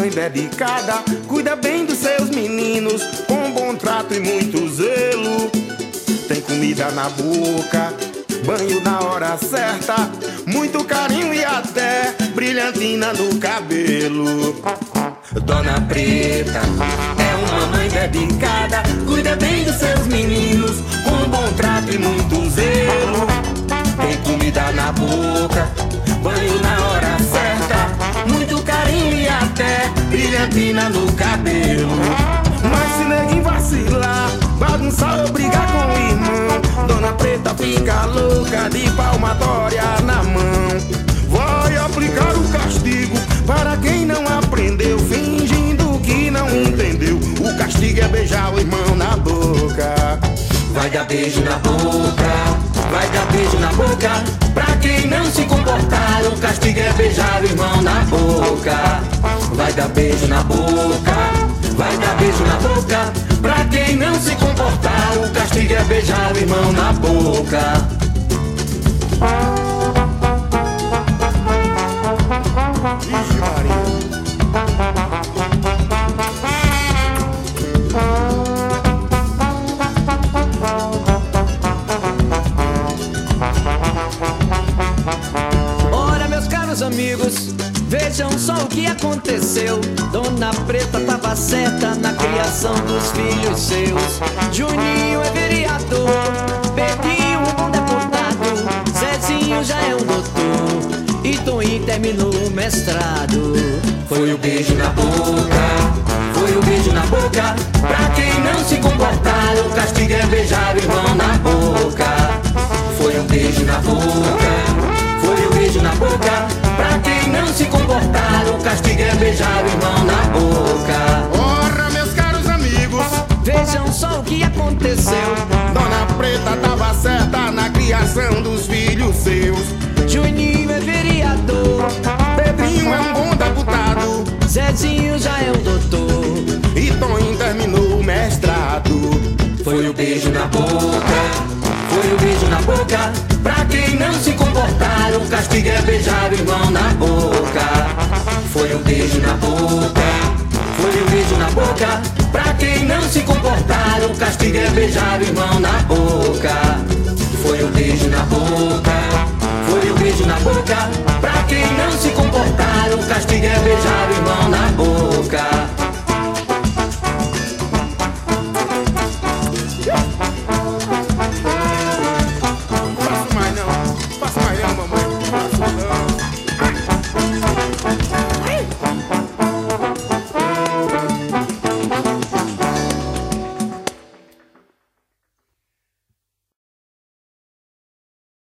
mãe dedicada, cuida bem dos seus meninos, com bom trato e muito zelo. Tem comida na boca, banho na hora certa, muito carinho e até brilhantina no cabelo. Dona Preta é uma mãe dedicada, cuida bem dos seus meninos, com bom trato e muito zelo. Brilhantina no cabelo. Mas se neguinho vacilar, bagunçar ou brigar com o irmão, Dona Preta fica louca de palmatória na mão. Vai aplicar o castigo para quem não aprendeu, fingindo que não entendeu. O castigo é beijar o irmão na boca. Vai dar beijo na boca, vai dar beijo na boca. Pra quem não se comportar, o castigo é beijar o irmão na boca. Vai dar beijo na boca, vai dar beijo na boca. Pra quem não se comportar, o castigo é beijar o irmão na boca. Vixe Maria. Ora, meus caros amigos, vejam só o que aconteceu. Dona Preta tava certa na criação dos filhos seus. Juninho é vereador, Pedrinho um bom deputado, Zezinho já é um doutor. E Toninho terminou o mestrado. Foi o beijo na boca, foi o beijo na boca. Pra quem não se comportar, o castigo é beijar o irmão na boca. Dona Preta tava certa na criação dos filhos seus. Juninho é vereador, Pedrinho é um bom deputado. Zezinho já é um doutor. E Toninho terminou o mestrado. Foi o beijo na boca, foi o beijo na boca. Pra quem não se comportar, o castigo é beijar o irmão na boca. Foi um beijo na boca, foi um beijo na boca. Pra quem não se comportar, o castigo é beijar o irmão na boca. Foi um beijo na boca, foi um beijo na boca. Pra quem não se comportar, o castigo é